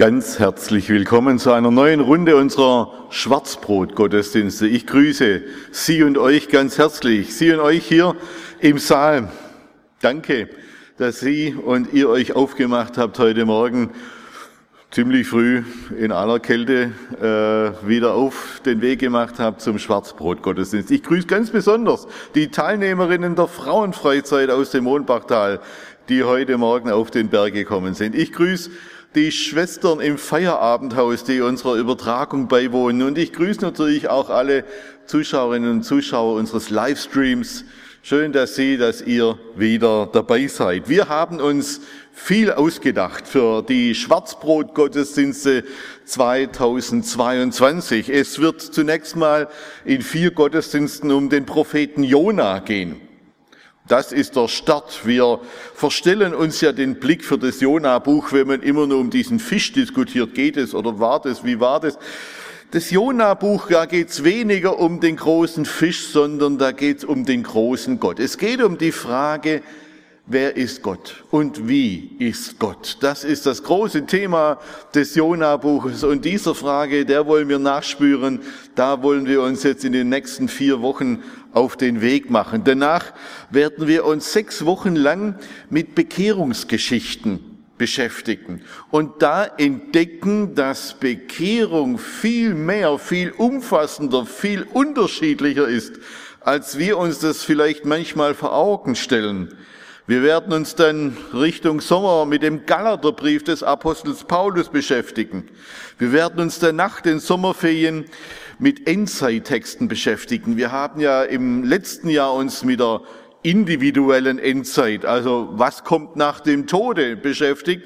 Ganz herzlich willkommen zu einer neuen Runde unserer Schwarzbrot-Gottesdienste. Ich grüße Sie und euch ganz herzlich, Sie und euch hier im Saal. Danke, dass Sie und ihr euch aufgemacht habt heute Morgen ziemlich früh in aller Kälte äh, wieder auf den Weg gemacht habt zum Schwarzbrot-Gottesdienst. Ich grüße ganz besonders die Teilnehmerinnen der Frauenfreizeit aus dem Mondbachtal, die heute Morgen auf den Berg gekommen sind. Ich grüße die Schwestern im Feierabendhaus, die unserer Übertragung beiwohnen. Und ich grüße natürlich auch alle Zuschauerinnen und Zuschauer unseres Livestreams. Schön, dass Sie, dass ihr wieder dabei seid. Wir haben uns viel ausgedacht für die Schwarzbrot-Gottesdienste 2022. Es wird zunächst mal in vier Gottesdiensten um den Propheten Jona gehen. Das ist der Start. Wir verstellen uns ja den Blick für das Jona-Buch, wenn man immer nur um diesen Fisch diskutiert. Geht es oder war das? Wie war das? Das Jona-Buch, da geht es weniger um den großen Fisch, sondern da geht es um den großen Gott. Es geht um die Frage, wer ist Gott und wie ist Gott? Das ist das große Thema des Jona-Buches und dieser Frage, der wollen wir nachspüren. Da wollen wir uns jetzt in den nächsten vier Wochen auf den Weg machen. Danach werden wir uns sechs Wochen lang mit Bekehrungsgeschichten beschäftigen und da entdecken, dass Bekehrung viel mehr, viel umfassender, viel unterschiedlicher ist, als wir uns das vielleicht manchmal vor Augen stellen. Wir werden uns dann Richtung Sommer mit dem Galaterbrief des Apostels Paulus beschäftigen. Wir werden uns dann nach den Sommerferien mit Endzeittexten beschäftigen. Wir haben ja im letzten Jahr uns mit der individuellen Endzeit, also was kommt nach dem Tode, beschäftigt.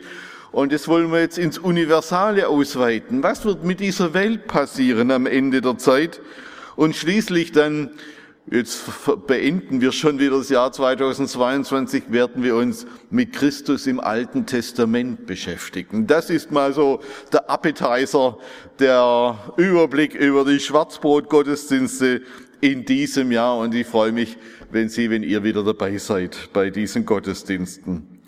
Und das wollen wir jetzt ins Universale ausweiten. Was wird mit dieser Welt passieren am Ende der Zeit? Und schließlich dann Jetzt beenden wir schon wieder das Jahr 2022, werden wir uns mit Christus im Alten Testament beschäftigen. Das ist mal so der Appetizer, der Überblick über die Schwarzbrot-Gottesdienste in diesem Jahr. Und ich freue mich, wenn Sie, wenn ihr wieder dabei seid bei diesen Gottesdiensten.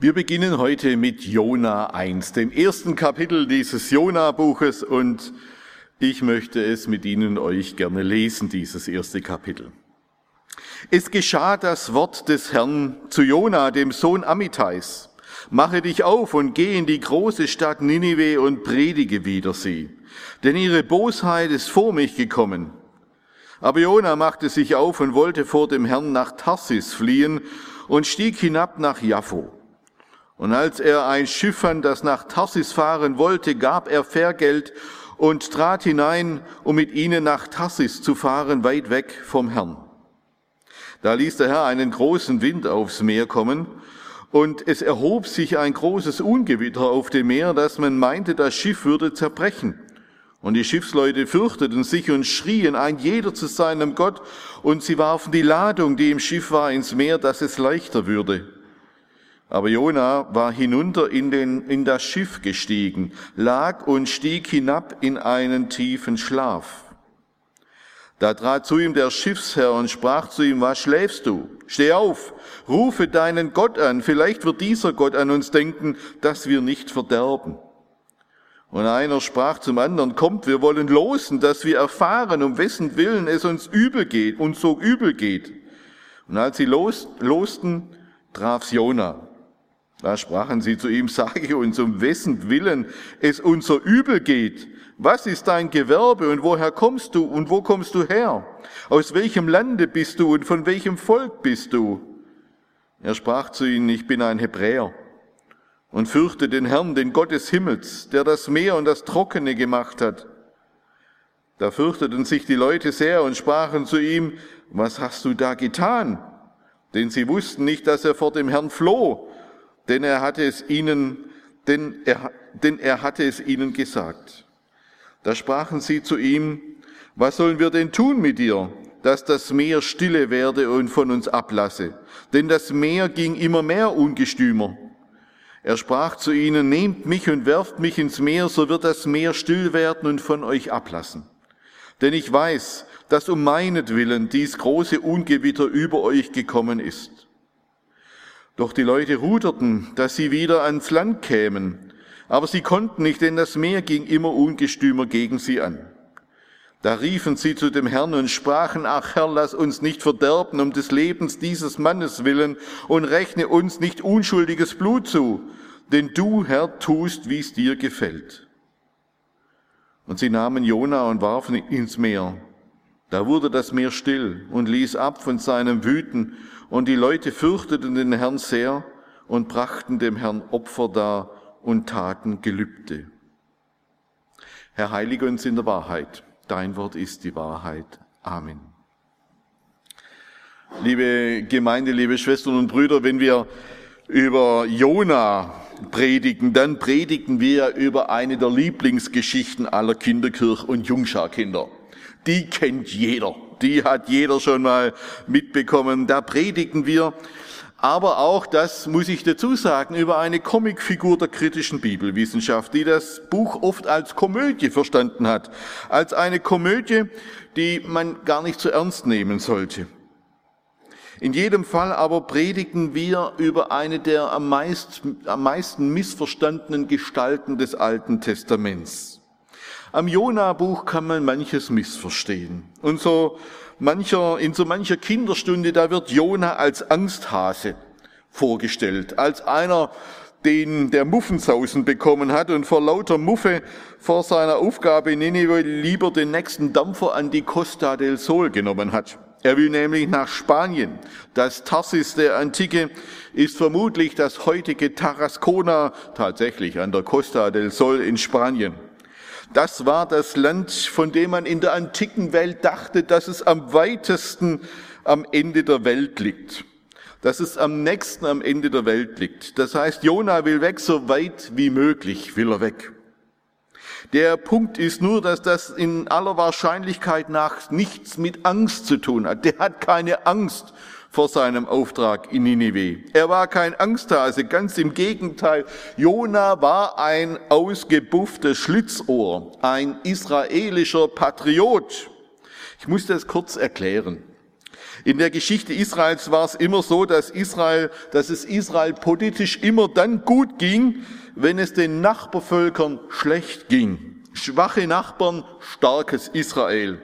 Wir beginnen heute mit Jona 1, dem ersten Kapitel dieses Jona-Buches und ich möchte es mit Ihnen euch gerne lesen, dieses erste Kapitel. Es geschah das Wort des Herrn zu Jona, dem Sohn Amitais. Mache dich auf und geh in die große Stadt Ninive und predige wider sie, denn ihre Bosheit ist vor mich gekommen. Aber Jona machte sich auf und wollte vor dem Herrn nach Tarsis fliehen und stieg hinab nach Jaffo. Und als er ein Schiff fand, das nach Tarsis fahren wollte, gab er Vergelt und trat hinein, um mit ihnen nach Tassis zu fahren, weit weg vom Herrn. Da ließ der Herr einen großen Wind aufs Meer kommen, und es erhob sich ein großes Ungewitter auf dem Meer, dass man meinte, das Schiff würde zerbrechen. Und die Schiffsleute fürchteten sich und schrien ein jeder zu seinem Gott, und sie warfen die Ladung, die im Schiff war, ins Meer, dass es leichter würde. Aber Jona war hinunter in, den, in das Schiff gestiegen, lag und stieg hinab in einen tiefen Schlaf. Da trat zu ihm der Schiffsherr und sprach zu ihm, was schläfst du? Steh auf, rufe deinen Gott an, vielleicht wird dieser Gott an uns denken, dass wir nicht verderben. Und einer sprach zum anderen, kommt, wir wollen losen, dass wir erfahren, um wessen Willen es uns übel geht, uns so übel geht. Und als sie los, losten, traf's Jona. Da sprachen sie zu ihm, sage uns, um wessen Willen es unser Übel geht. Was ist dein Gewerbe und woher kommst du und wo kommst du her? Aus welchem Lande bist du und von welchem Volk bist du? Er sprach zu ihnen, ich bin ein Hebräer und fürchte den Herrn, den Gott des Himmels, der das Meer und das Trockene gemacht hat. Da fürchteten sich die Leute sehr und sprachen zu ihm, was hast du da getan? Denn sie wussten nicht, dass er vor dem Herrn floh, denn er hatte es ihnen denn er, denn er hatte es ihnen gesagt. Da sprachen sie zu ihm, was sollen wir denn tun mit dir, dass das Meer stille werde und von uns ablasse? Denn das Meer ging immer mehr ungestümer. Er sprach zu ihnen, nehmt mich und werft mich ins Meer, so wird das Meer still werden und von euch ablassen. Denn ich weiß, dass um meinetwillen dies große Ungewitter über euch gekommen ist. Doch die Leute ruderten, dass sie wieder ans Land kämen, aber sie konnten nicht, denn das Meer ging immer ungestümer gegen sie an. Da riefen sie zu dem Herrn und sprachen, ach Herr, lass uns nicht verderben um des Lebens dieses Mannes willen und rechne uns nicht unschuldiges Blut zu, denn du, Herr, tust, wie es dir gefällt. Und sie nahmen Jona und warfen ihn ins Meer. Da wurde das Meer still und ließ ab von seinem Wüten, und die Leute fürchteten den Herrn sehr und brachten dem Herrn Opfer dar und taten Gelübde. Herr, heilige uns in der Wahrheit. Dein Wort ist die Wahrheit. Amen. Liebe Gemeinde, liebe Schwestern und Brüder, wenn wir über Jona predigen, dann predigen wir über eine der Lieblingsgeschichten aller Kinderkirch- und Jungscharkinder. Die kennt jeder. Die hat jeder schon mal mitbekommen. Da predigen wir aber auch, das muss ich dazu sagen, über eine Comicfigur der kritischen Bibelwissenschaft, die das Buch oft als Komödie verstanden hat, als eine Komödie, die man gar nicht so ernst nehmen sollte. In jedem Fall aber predigen wir über eine der am, meist, am meisten missverstandenen Gestalten des Alten Testaments. Am Jona-Buch kann man manches missverstehen. Und so mancher, in so mancher Kinderstunde, da wird Jona als Angsthase vorgestellt, als einer, den der Muffensausen bekommen hat und vor lauter Muffe vor seiner Aufgabe Nineveh lieber den nächsten Dampfer an die Costa del Sol genommen hat. Er will nämlich nach Spanien. Das Tarsis der Antike ist vermutlich das heutige Tarascona, tatsächlich an der Costa del Sol in Spanien. Das war das Land, von dem man in der antiken Welt dachte, dass es am weitesten am Ende der Welt liegt. Dass es am nächsten am Ende der Welt liegt. Das heißt, Jona will weg, so weit wie möglich will er weg. Der Punkt ist nur, dass das in aller Wahrscheinlichkeit nach nichts mit Angst zu tun hat. Der hat keine Angst vor seinem Auftrag in Ninive. Er war kein Angsthase, ganz im Gegenteil. Jona war ein ausgebufftes Schlitzohr, ein israelischer Patriot. Ich muss das kurz erklären. In der Geschichte Israels war es immer so, dass Israel, dass es Israel politisch immer dann gut ging, wenn es den Nachbarvölkern schlecht ging. Schwache Nachbarn, starkes Israel.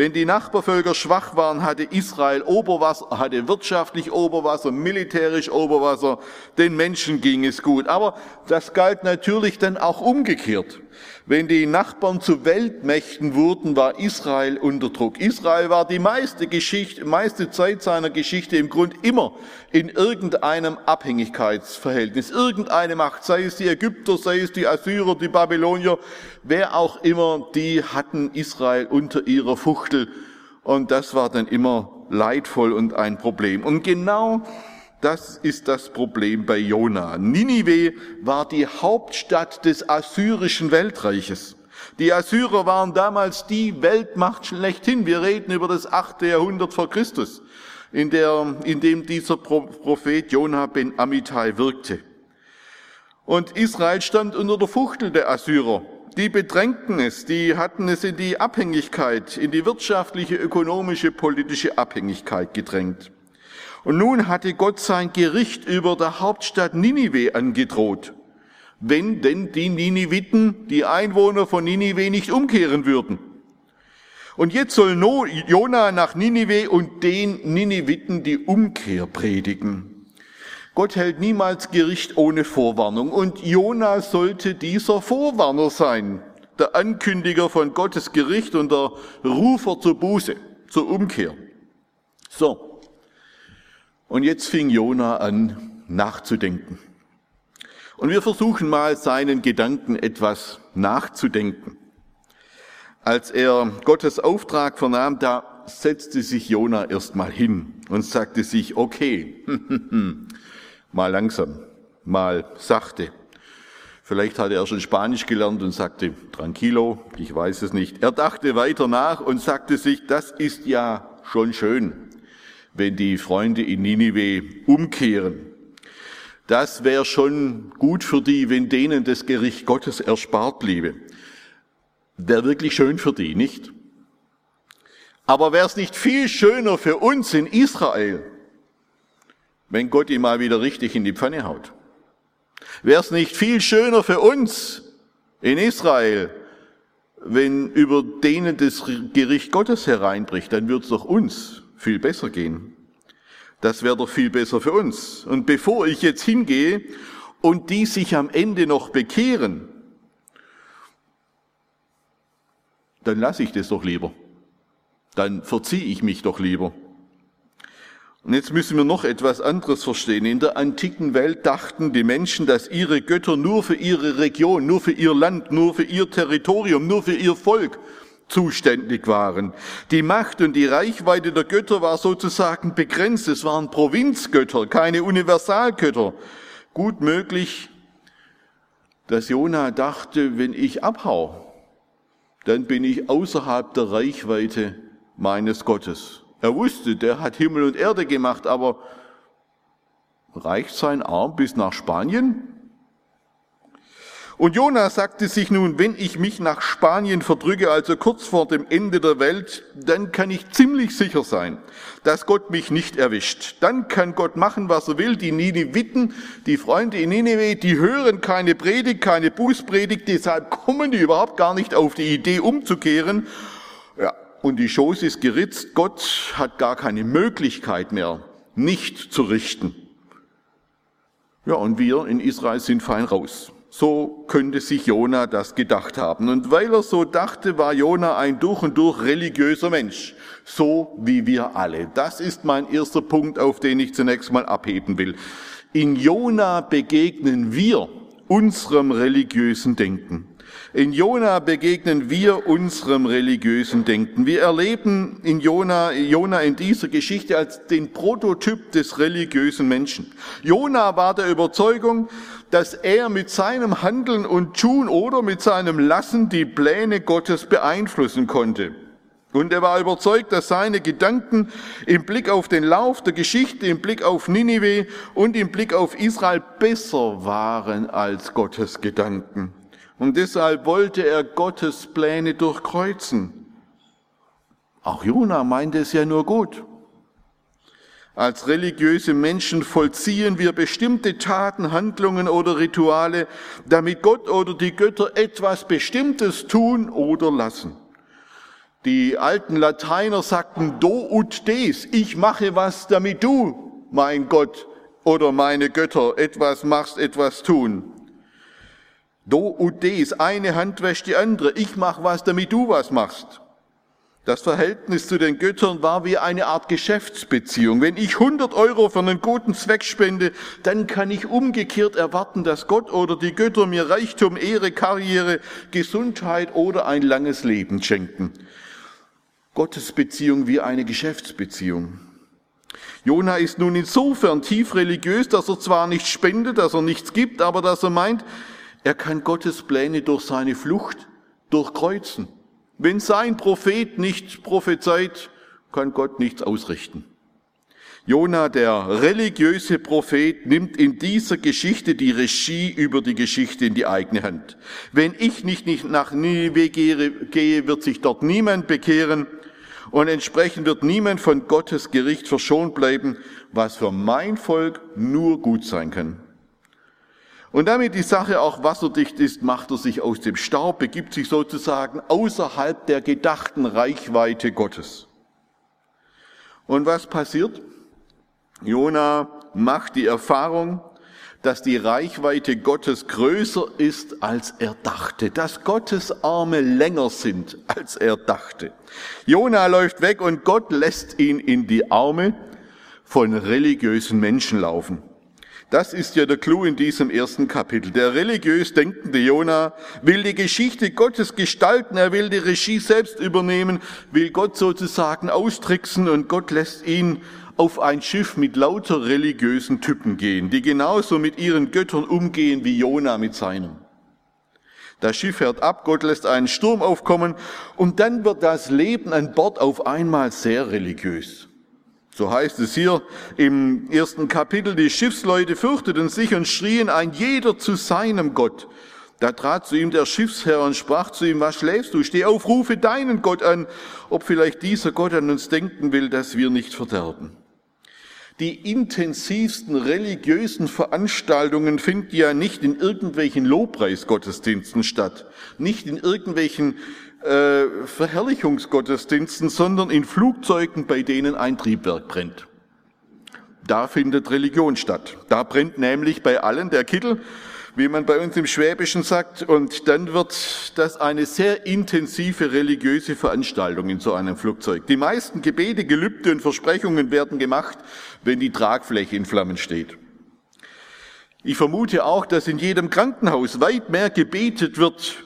Wenn die Nachbarvölker schwach waren, hatte Israel Oberwasser, hatte wirtschaftlich Oberwasser, militärisch Oberwasser, den Menschen ging es gut. Aber das galt natürlich dann auch umgekehrt. Wenn die Nachbarn zu Weltmächten wurden, war Israel unter Druck. Israel war die meiste Geschichte, meiste Zeit seiner Geschichte im Grund immer in irgendeinem Abhängigkeitsverhältnis. Irgendeine Macht, sei es die Ägypter, sei es die Assyrer, die Babylonier, wer auch immer, die hatten Israel unter ihrer Fuchtel. Und das war dann immer leidvoll und ein Problem. Und genau das ist das Problem bei Jona. Ninive war die Hauptstadt des assyrischen Weltreiches. Die Assyrer waren damals die Weltmacht schlechthin. Wir reden über das achte Jahrhundert vor Christus, in, der, in dem dieser Prophet Jona ben Amittai wirkte. Und Israel stand unter der Fuchtel der Assyrer. Die bedrängten es, die hatten es in die Abhängigkeit, in die wirtschaftliche, ökonomische, politische Abhängigkeit gedrängt. Und nun hatte Gott sein Gericht über der Hauptstadt Ninive angedroht, wenn denn die Niniviten, die Einwohner von Ninive nicht umkehren würden. Und jetzt soll Jona nach Ninive und den Niniviten die Umkehr predigen. Gott hält niemals Gericht ohne Vorwarnung und Jona sollte dieser Vorwarner sein, der Ankündiger von Gottes Gericht und der Rufer zur Buße, zur Umkehr. So, und jetzt fing Jona an nachzudenken. Und wir versuchen mal seinen Gedanken etwas nachzudenken. Als er Gottes Auftrag vernahm, da setzte sich Jona erstmal hin und sagte sich, okay, mal langsam, mal sachte. Vielleicht hatte er schon Spanisch gelernt und sagte, tranquilo, ich weiß es nicht. Er dachte weiter nach und sagte sich, das ist ja schon schön, wenn die Freunde in Ninive umkehren. Das wäre schon gut für die, wenn denen das Gericht Gottes erspart bliebe. Wäre wirklich schön für die, nicht? Aber wäre es nicht viel schöner für uns in Israel, wenn Gott ihn mal wieder richtig in die Pfanne haut? Wäre es nicht viel schöner für uns in Israel, wenn über denen das Gericht Gottes hereinbricht, dann wird es doch uns viel besser gehen. Das wäre doch viel besser für uns. Und bevor ich jetzt hingehe und die sich am Ende noch bekehren, dann lasse ich das doch lieber. Dann verziehe ich mich doch lieber. Und jetzt müssen wir noch etwas anderes verstehen. In der antiken Welt dachten die Menschen, dass ihre Götter nur für ihre Region, nur für ihr Land, nur für ihr Territorium, nur für ihr Volk zuständig waren. Die Macht und die Reichweite der Götter war sozusagen begrenzt. Es waren Provinzgötter, keine Universalgötter. Gut möglich, dass Jona dachte, wenn ich abhau, dann bin ich außerhalb der Reichweite meines Gottes. Er wusste, der hat Himmel und Erde gemacht, aber reicht sein Arm bis nach Spanien? Und Jonas sagte sich nun, wenn ich mich nach Spanien verdrücke, also kurz vor dem Ende der Welt, dann kann ich ziemlich sicher sein, dass Gott mich nicht erwischt. Dann kann Gott machen, was er will. Die Nineviten, die Freunde in Nineveh, die hören keine Predigt, keine Bußpredigt, deshalb kommen die überhaupt gar nicht auf die Idee umzukehren. Ja, und die Schoß ist geritzt. Gott hat gar keine Möglichkeit mehr, nicht zu richten. Ja, und wir in Israel sind fein raus. So könnte sich Jona das gedacht haben. Und weil er so dachte, war Jona ein durch und durch religiöser Mensch. So wie wir alle. Das ist mein erster Punkt, auf den ich zunächst mal abheben will. In Jona begegnen wir unserem religiösen Denken. In Jona begegnen wir unserem religiösen Denken. Wir erleben in Jona, Jona in dieser Geschichte als den Prototyp des religiösen Menschen. Jona war der Überzeugung, dass er mit seinem Handeln und Tun oder mit seinem Lassen die Pläne Gottes beeinflussen konnte. Und er war überzeugt, dass seine Gedanken im Blick auf den Lauf der Geschichte, im Blick auf Ninive und im Blick auf Israel besser waren als Gottes Gedanken. Und deshalb wollte er Gottes Pläne durchkreuzen. Auch Jona meinte es ja nur gut. Als religiöse Menschen vollziehen wir bestimmte Taten, Handlungen oder Rituale, damit Gott oder die Götter etwas Bestimmtes tun oder lassen. Die alten Lateiner sagten do ut des, ich mache was, damit du, mein Gott oder meine Götter, etwas machst, etwas tun. Do ut des, eine Hand wäscht die andere. Ich mach was, damit du was machst. Das Verhältnis zu den Göttern war wie eine Art Geschäftsbeziehung. Wenn ich 100 Euro für einen guten Zweck spende, dann kann ich umgekehrt erwarten, dass Gott oder die Götter mir Reichtum, Ehre, Karriere, Gesundheit oder ein langes Leben schenken. Gottes Beziehung wie eine Geschäftsbeziehung. Jona ist nun insofern tief religiös, dass er zwar nicht spendet, dass er nichts gibt, aber dass er meint, er kann Gottes Pläne durch seine Flucht durchkreuzen. Wenn sein Prophet nicht prophezeit, kann Gott nichts ausrichten. Jona, der religiöse Prophet, nimmt in dieser Geschichte die Regie über die Geschichte in die eigene Hand. Wenn ich nicht nach Nineveh gehe, wird sich dort niemand bekehren und entsprechend wird niemand von Gottes Gericht verschont bleiben, was für mein Volk nur gut sein kann. Und damit die Sache auch wasserdicht ist, macht er sich aus dem Staub, begibt sich sozusagen außerhalb der gedachten Reichweite Gottes. Und was passiert? Jona macht die Erfahrung, dass die Reichweite Gottes größer ist, als er dachte, dass Gottes Arme länger sind, als er dachte. Jona läuft weg und Gott lässt ihn in die Arme von religiösen Menschen laufen. Das ist ja der Clou in diesem ersten Kapitel. Der religiös denkende Jona will die Geschichte Gottes gestalten, er will die Regie selbst übernehmen, will Gott sozusagen austricksen und Gott lässt ihn auf ein Schiff mit lauter religiösen Typen gehen, die genauso mit ihren Göttern umgehen wie Jona mit seinem. Das Schiff fährt ab, Gott lässt einen Sturm aufkommen und dann wird das Leben an Bord auf einmal sehr religiös. So heißt es hier im ersten Kapitel, die Schiffsleute fürchteten sich und schrien ein jeder zu seinem Gott. Da trat zu ihm der Schiffsherr und sprach zu ihm, was schläfst du? Steh auf, rufe deinen Gott an, ob vielleicht dieser Gott an uns denken will, dass wir nicht verderben. Die intensivsten religiösen Veranstaltungen finden ja nicht in irgendwelchen Lobpreisgottesdiensten statt, nicht in irgendwelchen äh, Verherrlichungsgottesdiensten, sondern in Flugzeugen, bei denen ein Triebwerk brennt. Da findet Religion statt. Da brennt nämlich bei allen der Kittel wie man bei uns im Schwäbischen sagt. Und dann wird das eine sehr intensive religiöse Veranstaltung in so einem Flugzeug. Die meisten Gebete, Gelübde und Versprechungen werden gemacht, wenn die Tragfläche in Flammen steht. Ich vermute auch, dass in jedem Krankenhaus weit mehr gebetet wird,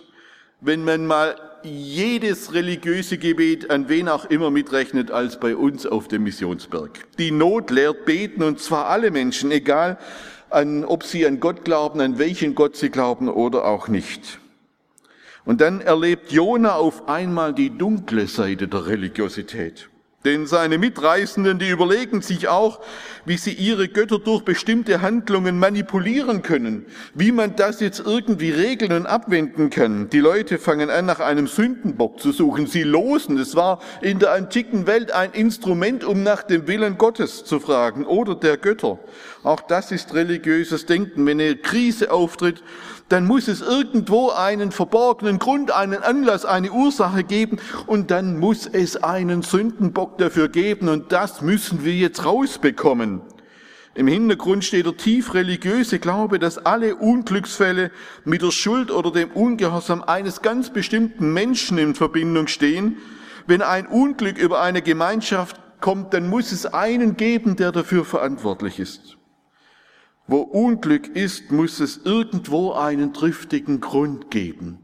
wenn man mal jedes religiöse Gebet an wen auch immer mitrechnet als bei uns auf dem Missionsberg. Die Not lehrt beten und zwar alle Menschen, egal an, ob sie an Gott glauben, an welchen Gott sie glauben oder auch nicht. Und dann erlebt Jona auf einmal die dunkle Seite der Religiosität. Denn seine Mitreisenden, die überlegen sich auch, wie sie ihre Götter durch bestimmte Handlungen manipulieren können, wie man das jetzt irgendwie regeln und abwenden kann. Die Leute fangen an, nach einem Sündenbock zu suchen. Sie losen. Es war in der antiken Welt ein Instrument, um nach dem Willen Gottes zu fragen oder der Götter. Auch das ist religiöses Denken. Wenn eine Krise auftritt, dann muss es irgendwo einen verborgenen Grund, einen Anlass, eine Ursache geben und dann muss es einen Sündenbock dafür geben und das müssen wir jetzt rausbekommen. Im Hintergrund steht der tief religiöse Glaube, dass alle Unglücksfälle mit der Schuld oder dem Ungehorsam eines ganz bestimmten Menschen in Verbindung stehen. Wenn ein Unglück über eine Gemeinschaft kommt, dann muss es einen geben, der dafür verantwortlich ist. Wo Unglück ist, muss es irgendwo einen triftigen Grund geben.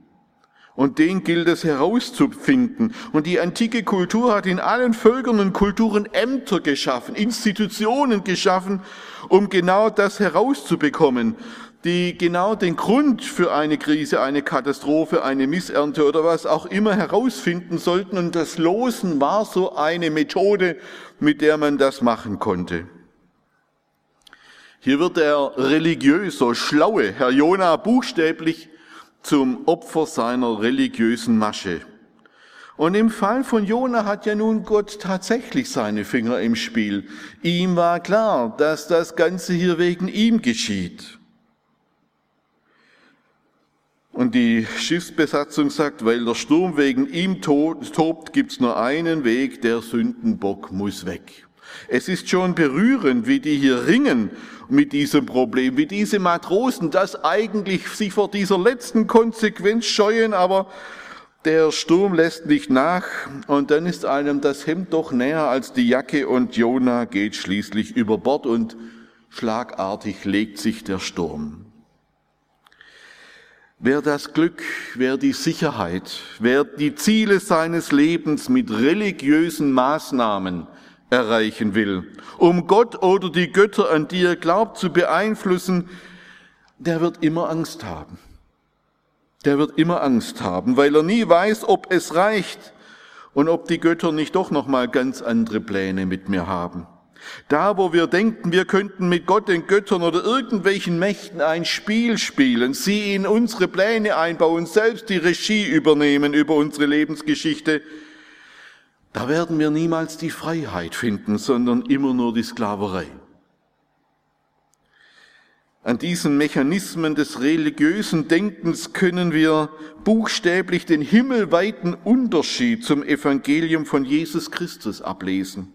Und den gilt es herauszufinden. Und die antike Kultur hat in allen Völkern und Kulturen Ämter geschaffen, Institutionen geschaffen, um genau das herauszubekommen, die genau den Grund für eine Krise, eine Katastrophe, eine Missernte oder was auch immer herausfinden sollten. Und das Losen war so eine Methode, mit der man das machen konnte. Hier wird der religiöse, schlaue Herr Jona buchstäblich zum Opfer seiner religiösen Masche. Und im Fall von Jona hat ja nun Gott tatsächlich seine Finger im Spiel. Ihm war klar, dass das Ganze hier wegen ihm geschieht. Und die Schiffsbesatzung sagt, weil der Sturm wegen ihm tobt, gibt's nur einen Weg, der Sündenbock muss weg. Es ist schon berührend, wie die hier ringen mit diesem Problem, wie diese Matrosen das eigentlich sich vor dieser letzten Konsequenz scheuen, aber der Sturm lässt nicht nach und dann ist einem das Hemd doch näher als die Jacke und Jona geht schließlich über Bord und schlagartig legt sich der Sturm. Wer das Glück, wer die Sicherheit, wer die Ziele seines Lebens mit religiösen Maßnahmen erreichen will, um Gott oder die Götter, an die er glaubt, zu beeinflussen, der wird immer Angst haben. Der wird immer Angst haben, weil er nie weiß, ob es reicht und ob die Götter nicht doch noch mal ganz andere Pläne mit mir haben. Da, wo wir denken, wir könnten mit Gott, den Göttern oder irgendwelchen Mächten ein Spiel spielen, sie in unsere Pläne einbauen, selbst die Regie übernehmen über unsere Lebensgeschichte, da werden wir niemals die Freiheit finden, sondern immer nur die Sklaverei. An diesen Mechanismen des religiösen Denkens können wir buchstäblich den himmelweiten Unterschied zum Evangelium von Jesus Christus ablesen.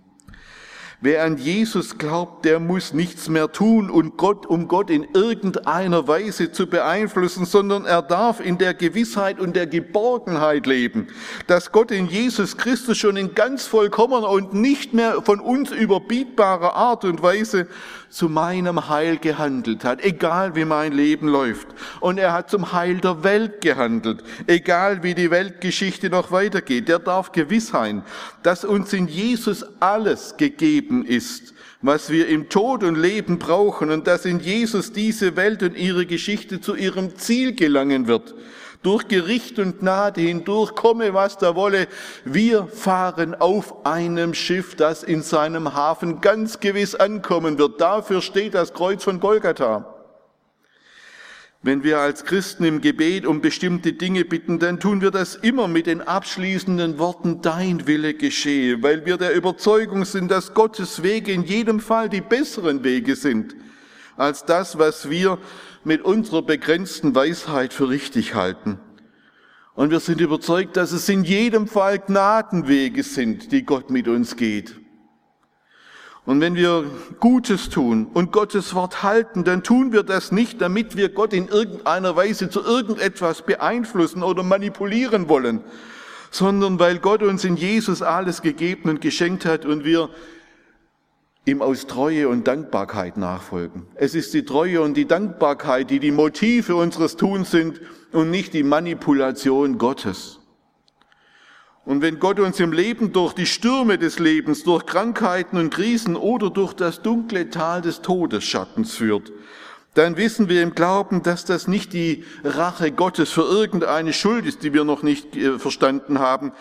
Wer an Jesus glaubt, der muss nichts mehr tun, und Gott, um Gott in irgendeiner Weise zu beeinflussen, sondern er darf in der Gewissheit und der Geborgenheit leben, dass Gott in Jesus Christus schon in ganz vollkommener und nicht mehr von uns überbietbarer Art und Weise zu meinem Heil gehandelt hat, egal wie mein Leben läuft. Und er hat zum Heil der Welt gehandelt, egal wie die Weltgeschichte noch weitergeht. Der darf gewiss sein, dass uns in Jesus alles gegeben ist, was wir im Tod und Leben brauchen und dass in Jesus diese Welt und ihre Geschichte zu ihrem Ziel gelangen wird. Durch Gericht und Gnade hindurch, komme was da wolle. Wir fahren auf einem Schiff, das in seinem Hafen ganz gewiss ankommen wird. Dafür steht das Kreuz von Golgatha. Wenn wir als Christen im Gebet um bestimmte Dinge bitten, dann tun wir das immer mit den abschließenden Worten, dein Wille geschehe, weil wir der Überzeugung sind, dass Gottes Wege in jedem Fall die besseren Wege sind, als das, was wir mit unserer begrenzten Weisheit für richtig halten. Und wir sind überzeugt, dass es in jedem Fall Gnadenwege sind, die Gott mit uns geht. Und wenn wir Gutes tun und Gottes Wort halten, dann tun wir das nicht, damit wir Gott in irgendeiner Weise zu irgendetwas beeinflussen oder manipulieren wollen, sondern weil Gott uns in Jesus alles gegeben und geschenkt hat und wir ihm aus Treue und Dankbarkeit nachfolgen. Es ist die Treue und die Dankbarkeit, die die Motive unseres Tuns sind und nicht die Manipulation Gottes. Und wenn Gott uns im Leben durch die Stürme des Lebens, durch Krankheiten und Krisen oder durch das dunkle Tal des Todesschattens führt, dann wissen wir im Glauben, dass das nicht die Rache Gottes für irgendeine Schuld ist, die wir noch nicht äh, verstanden haben,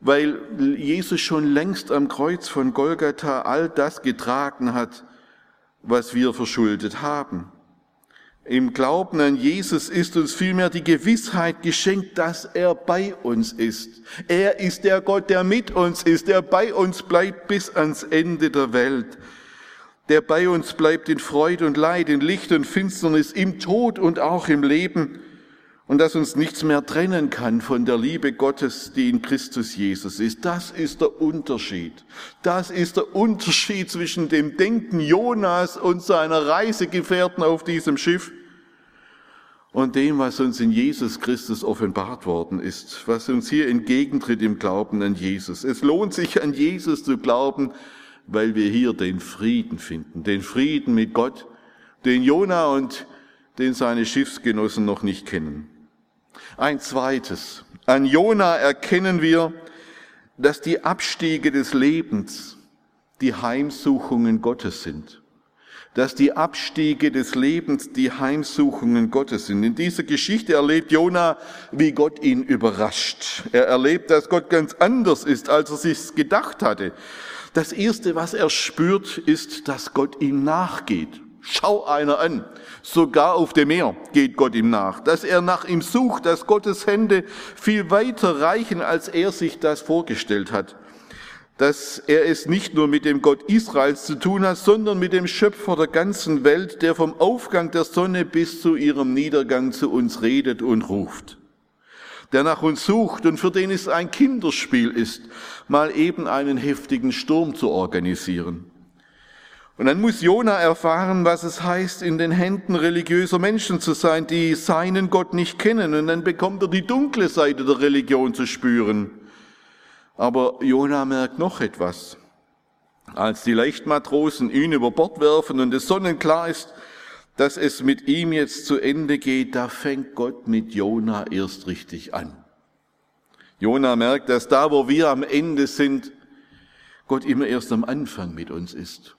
weil Jesus schon längst am Kreuz von Golgatha all das getragen hat, was wir verschuldet haben. Im Glauben an Jesus ist uns vielmehr die Gewissheit geschenkt, dass er bei uns ist. Er ist der Gott, der mit uns ist, der bei uns bleibt bis ans Ende der Welt. Der bei uns bleibt in Freude und Leid, in Licht und Finsternis, im Tod und auch im Leben. Und dass uns nichts mehr trennen kann von der Liebe Gottes, die in Christus Jesus ist. Das ist der Unterschied. Das ist der Unterschied zwischen dem Denken Jonas und seiner Reisegefährten auf diesem Schiff und dem, was uns in Jesus Christus offenbart worden ist, was uns hier entgegentritt im Glauben an Jesus. Es lohnt sich an Jesus zu glauben, weil wir hier den Frieden finden, den Frieden mit Gott, den Jona und den seine Schiffsgenossen noch nicht kennen. Ein zweites. An Jona erkennen wir, dass die Abstiege des Lebens die Heimsuchungen Gottes sind dass die Abstiege des Lebens die Heimsuchungen Gottes sind. In dieser Geschichte erlebt Jona, wie Gott ihn überrascht. Er erlebt, dass Gott ganz anders ist, als er sich gedacht hatte. Das erste, was er spürt, ist, dass Gott ihm nachgeht. Schau einer an. Sogar auf dem Meer geht Gott ihm nach. Dass er nach ihm sucht, dass Gottes Hände viel weiter reichen, als er sich das vorgestellt hat dass er es nicht nur mit dem Gott Israels zu tun hat, sondern mit dem Schöpfer der ganzen Welt, der vom Aufgang der Sonne bis zu ihrem Niedergang zu uns redet und ruft. Der nach uns sucht und für den es ein Kinderspiel ist, mal eben einen heftigen Sturm zu organisieren. Und dann muss Jona erfahren, was es heißt, in den Händen religiöser Menschen zu sein, die seinen Gott nicht kennen. Und dann bekommt er die dunkle Seite der Religion zu spüren. Aber Jona merkt noch etwas. Als die Leichtmatrosen ihn über Bord werfen und es sonnenklar ist, dass es mit ihm jetzt zu Ende geht, da fängt Gott mit Jona erst richtig an. Jona merkt, dass da, wo wir am Ende sind, Gott immer erst am Anfang mit uns ist.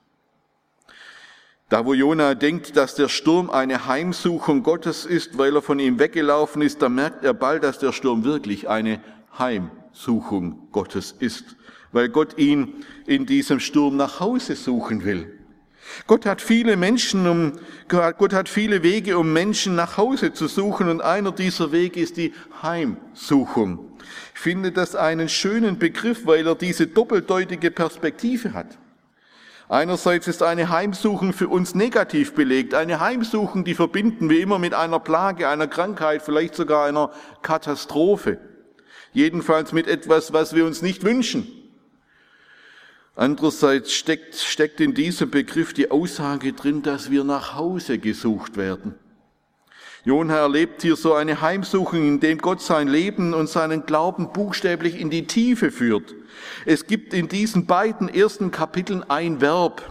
Da, wo Jona denkt, dass der Sturm eine Heimsuchung Gottes ist, weil er von ihm weggelaufen ist, da merkt er bald, dass der Sturm wirklich eine Heimsuchung Suchung Gottes ist, weil Gott ihn in diesem Sturm nach Hause suchen will. Gott hat viele Menschen, um, Gott hat viele Wege, um Menschen nach Hause zu suchen und einer dieser Wege ist die Heimsuchung. Ich finde das einen schönen Begriff, weil er diese doppeldeutige Perspektive hat. Einerseits ist eine Heimsuchung für uns negativ belegt. Eine Heimsuchung, die verbinden wir immer mit einer Plage, einer Krankheit, vielleicht sogar einer Katastrophe. Jedenfalls mit etwas, was wir uns nicht wünschen. Andererseits steckt, steckt in diesem Begriff die Aussage drin, dass wir nach Hause gesucht werden. Jona erlebt hier so eine Heimsuchung, in dem Gott sein Leben und seinen Glauben buchstäblich in die Tiefe führt. Es gibt in diesen beiden ersten Kapiteln ein Verb,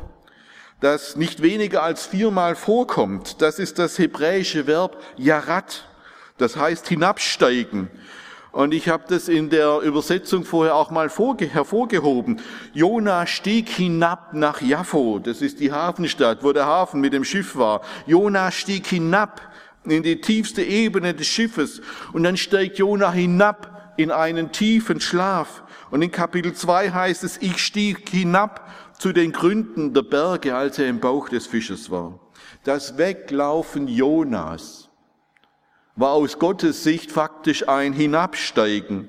das nicht weniger als viermal vorkommt. Das ist das hebräische Verb Yarat. Das heißt hinabsteigen. Und ich habe das in der Übersetzung vorher auch mal hervorgehoben. Jona stieg hinab nach Jaffo. Das ist die Hafenstadt, wo der Hafen mit dem Schiff war. Jona stieg hinab in die tiefste Ebene des Schiffes. Und dann steigt Jona hinab in einen tiefen Schlaf. Und in Kapitel 2 heißt es, ich stieg hinab zu den Gründen der Berge, als er im Bauch des Fisches war. Das Weglaufen Jonas war aus Gottes Sicht faktisch ein Hinabsteigen.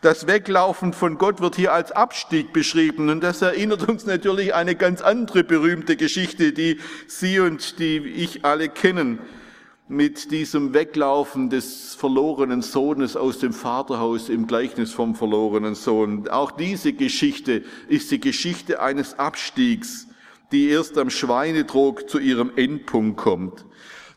Das Weglaufen von Gott wird hier als Abstieg beschrieben und das erinnert uns natürlich eine ganz andere berühmte Geschichte, die Sie und die ich alle kennen mit diesem Weglaufen des verlorenen Sohnes aus dem Vaterhaus im Gleichnis vom verlorenen Sohn. Auch diese Geschichte ist die Geschichte eines Abstiegs, die erst am Schweinetrog zu ihrem Endpunkt kommt.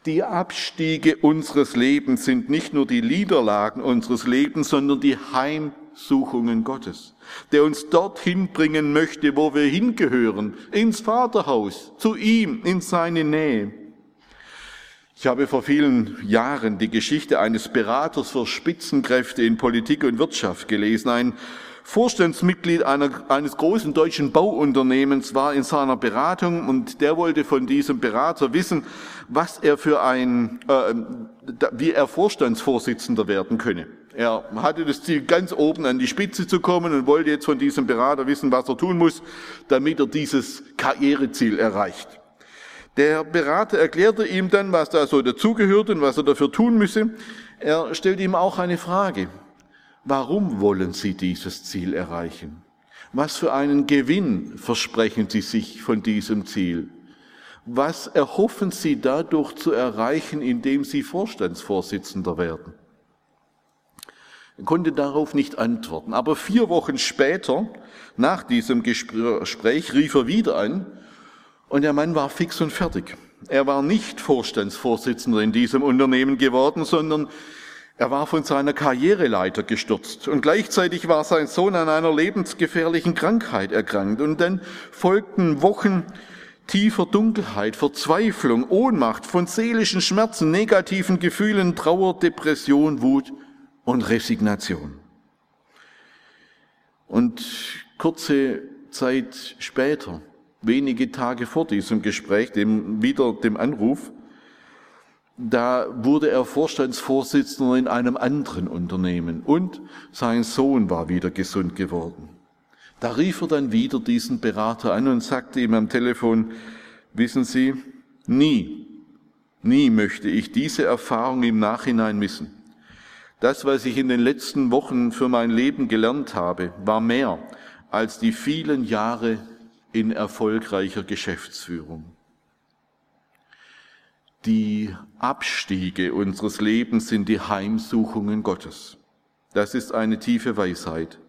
Die Abstiege unseres Lebens sind nicht nur die Niederlagen unseres Lebens, sondern die Heimsuchungen Gottes, der uns dorthin bringen möchte, wo wir hingehören, ins Vaterhaus, zu ihm, in seine Nähe. Ich habe vor vielen Jahren die Geschichte eines Beraters für Spitzenkräfte in Politik und Wirtschaft gelesen. Ein Vorstandsmitglied einer, eines großen deutschen Bauunternehmens war in seiner Beratung und der wollte von diesem Berater wissen, was er für ein, äh, wie er Vorstandsvorsitzender werden könne. Er hatte das Ziel, ganz oben an die Spitze zu kommen und wollte jetzt von diesem Berater wissen, was er tun muss, damit er dieses Karriereziel erreicht. Der Berater erklärte ihm dann, was da so dazugehört und was er dafür tun müsse. Er stellte ihm auch eine Frage. Warum wollen Sie dieses Ziel erreichen? Was für einen Gewinn versprechen Sie sich von diesem Ziel? Was erhoffen Sie dadurch zu erreichen, indem Sie Vorstandsvorsitzender werden? Er konnte darauf nicht antworten. Aber vier Wochen später, nach diesem Gespräch, rief er wieder an und der Mann war fix und fertig. Er war nicht Vorstandsvorsitzender in diesem Unternehmen geworden, sondern er war von seiner Karriereleiter gestürzt. Und gleichzeitig war sein Sohn an einer lebensgefährlichen Krankheit erkrankt. Und dann folgten Wochen tiefer Dunkelheit, Verzweiflung, Ohnmacht, von seelischen Schmerzen, negativen Gefühlen, Trauer, Depression, Wut und Resignation. Und kurze Zeit später wenige Tage vor diesem Gespräch, dem, wieder dem Anruf, da wurde er Vorstandsvorsitzender in einem anderen Unternehmen und sein Sohn war wieder gesund geworden. Da rief er dann wieder diesen Berater an und sagte ihm am Telefon, wissen Sie, nie, nie möchte ich diese Erfahrung im Nachhinein missen. Das, was ich in den letzten Wochen für mein Leben gelernt habe, war mehr als die vielen Jahre in erfolgreicher Geschäftsführung. Die Abstiege unseres Lebens sind die Heimsuchungen Gottes. Das ist eine tiefe Weisheit.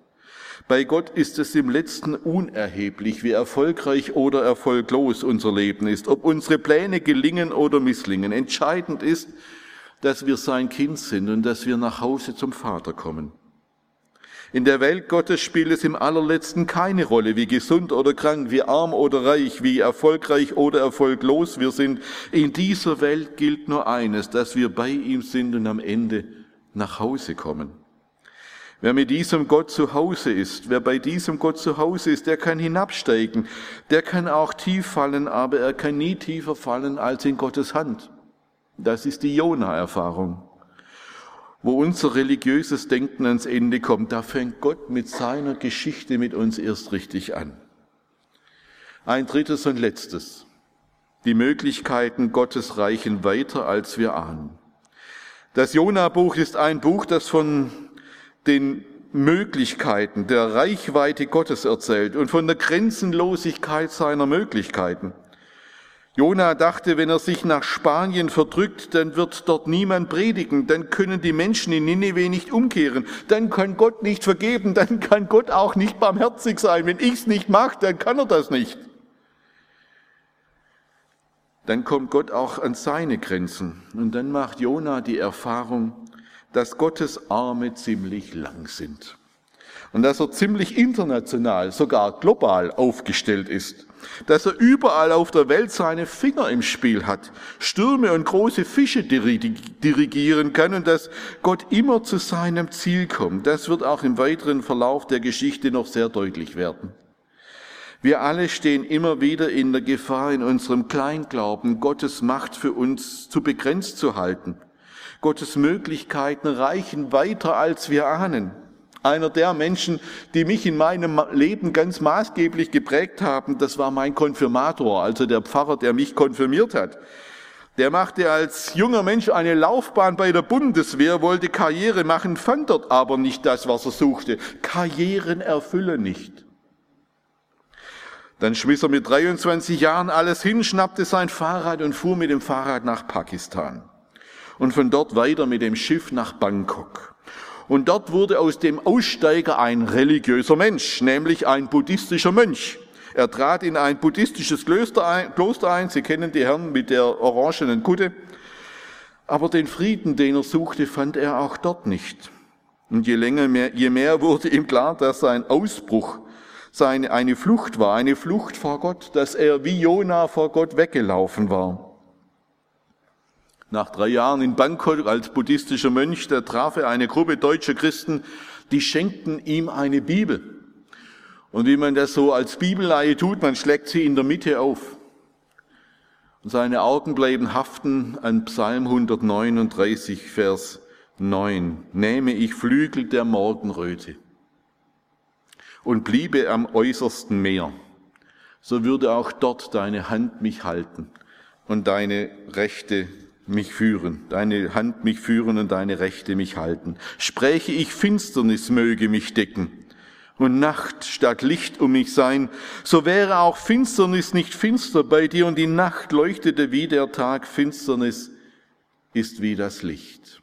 Bei Gott ist es im letzten unerheblich, wie erfolgreich oder erfolglos unser Leben ist, ob unsere Pläne gelingen oder misslingen. Entscheidend ist, dass wir sein Kind sind und dass wir nach Hause zum Vater kommen. In der Welt Gottes spielt es im allerletzten keine Rolle, wie gesund oder krank, wie arm oder reich, wie erfolgreich oder erfolglos wir sind. In dieser Welt gilt nur eines, dass wir bei ihm sind und am Ende nach Hause kommen. Wer mit diesem Gott zu Hause ist, wer bei diesem Gott zu Hause ist, der kann hinabsteigen, der kann auch tief fallen, aber er kann nie tiefer fallen als in Gottes Hand. Das ist die Jona-Erfahrung wo unser religiöses Denken ans Ende kommt, da fängt Gott mit seiner Geschichte mit uns erst richtig an. Ein drittes und letztes. Die Möglichkeiten Gottes reichen weiter, als wir ahnen. Das Jona-Buch ist ein Buch, das von den Möglichkeiten der Reichweite Gottes erzählt und von der Grenzenlosigkeit seiner Möglichkeiten. Jona dachte, wenn er sich nach Spanien verdrückt, dann wird dort niemand predigen, dann können die Menschen in Nineveh nicht umkehren, dann kann Gott nicht vergeben, dann kann Gott auch nicht barmherzig sein. Wenn ich's nicht mache, dann kann er das nicht. Dann kommt Gott auch an seine Grenzen. Und dann macht Jona die Erfahrung, dass Gottes Arme ziemlich lang sind und dass er ziemlich international, sogar global aufgestellt ist. dass er überall auf der Welt seine Finger im Spiel hat, Stürme und große Fische dirigieren kann und dass Gott immer zu seinem Ziel kommt. Das wird auch im weiteren Verlauf der Geschichte noch sehr deutlich werden. Wir alle stehen immer wieder in der Gefahr, in unserem Kleinglauben Gottes Macht für uns zu begrenzt zu halten. Gottes Möglichkeiten reichen weiter, als wir ahnen einer der Menschen, die mich in meinem Leben ganz maßgeblich geprägt haben, das war mein Konfirmator, also der Pfarrer, der mich konfirmiert hat. Der machte als junger Mensch eine Laufbahn bei der Bundeswehr, wollte Karriere machen, fand dort aber nicht das, was er suchte. Karrieren erfüllen nicht. Dann schmiss er mit 23 Jahren alles hin, schnappte sein Fahrrad und fuhr mit dem Fahrrad nach Pakistan. Und von dort weiter mit dem Schiff nach Bangkok. Und dort wurde aus dem Aussteiger ein religiöser Mensch, nämlich ein buddhistischer Mönch. Er trat in ein buddhistisches Kloster ein, Kloster ein. Sie kennen die Herren mit der orangenen Kutte. Aber den Frieden, den er suchte, fand er auch dort nicht. Und je länger, mehr, je mehr wurde ihm klar, dass sein Ausbruch seine, eine Flucht war, eine Flucht vor Gott, dass er wie Jona vor Gott weggelaufen war. Nach drei Jahren in Bangkok als buddhistischer Mönch, da traf er eine Gruppe deutscher Christen, die schenkten ihm eine Bibel. Und wie man das so als Bibelleihe tut, man schlägt sie in der Mitte auf. Und seine Augen bleiben haften an Psalm 139, Vers 9. Nehme ich Flügel der Morgenröte und bliebe am äußersten Meer, so würde auch dort deine Hand mich halten und deine rechte mich führen, deine Hand mich führen und deine Rechte mich halten. Spräche ich Finsternis möge mich decken und Nacht statt Licht um mich sein, so wäre auch Finsternis nicht finster bei dir und die Nacht leuchtete wie der Tag, Finsternis ist wie das Licht.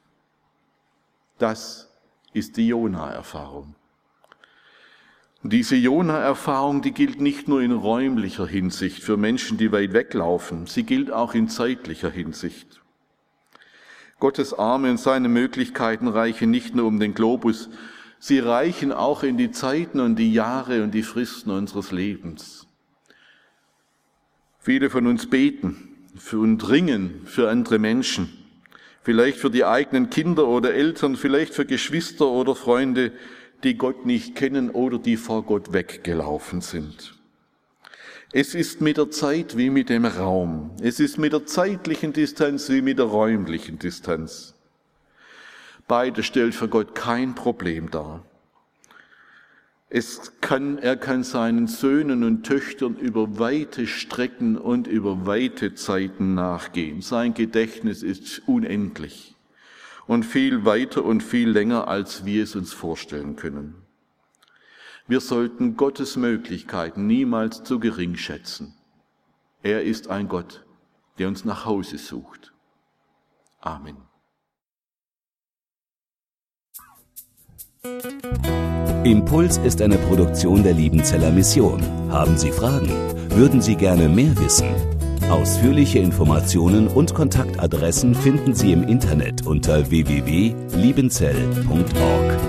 Das ist die Jona-Erfahrung. Diese Jona-Erfahrung, die gilt nicht nur in räumlicher Hinsicht für Menschen, die weit weglaufen, sie gilt auch in zeitlicher Hinsicht. Gottes Arme und seine Möglichkeiten reichen nicht nur um den Globus, sie reichen auch in die Zeiten und die Jahre und die Fristen unseres Lebens. Viele von uns beten und ringen für andere Menschen, vielleicht für die eigenen Kinder oder Eltern, vielleicht für Geschwister oder Freunde, die Gott nicht kennen oder die vor Gott weggelaufen sind. Es ist mit der Zeit wie mit dem Raum. Es ist mit der zeitlichen Distanz wie mit der räumlichen Distanz. Beide stellt für Gott kein Problem dar. Es kann, er kann seinen Söhnen und Töchtern über weite Strecken und über weite Zeiten nachgehen. Sein Gedächtnis ist unendlich und viel weiter und viel länger, als wir es uns vorstellen können. Wir sollten Gottes Möglichkeiten niemals zu gering schätzen. Er ist ein Gott, der uns nach Hause sucht. Amen. Impuls ist eine Produktion der Liebenzeller Mission. Haben Sie Fragen? Würden Sie gerne mehr wissen? Ausführliche Informationen und Kontaktadressen finden Sie im Internet unter www.liebenzell.org.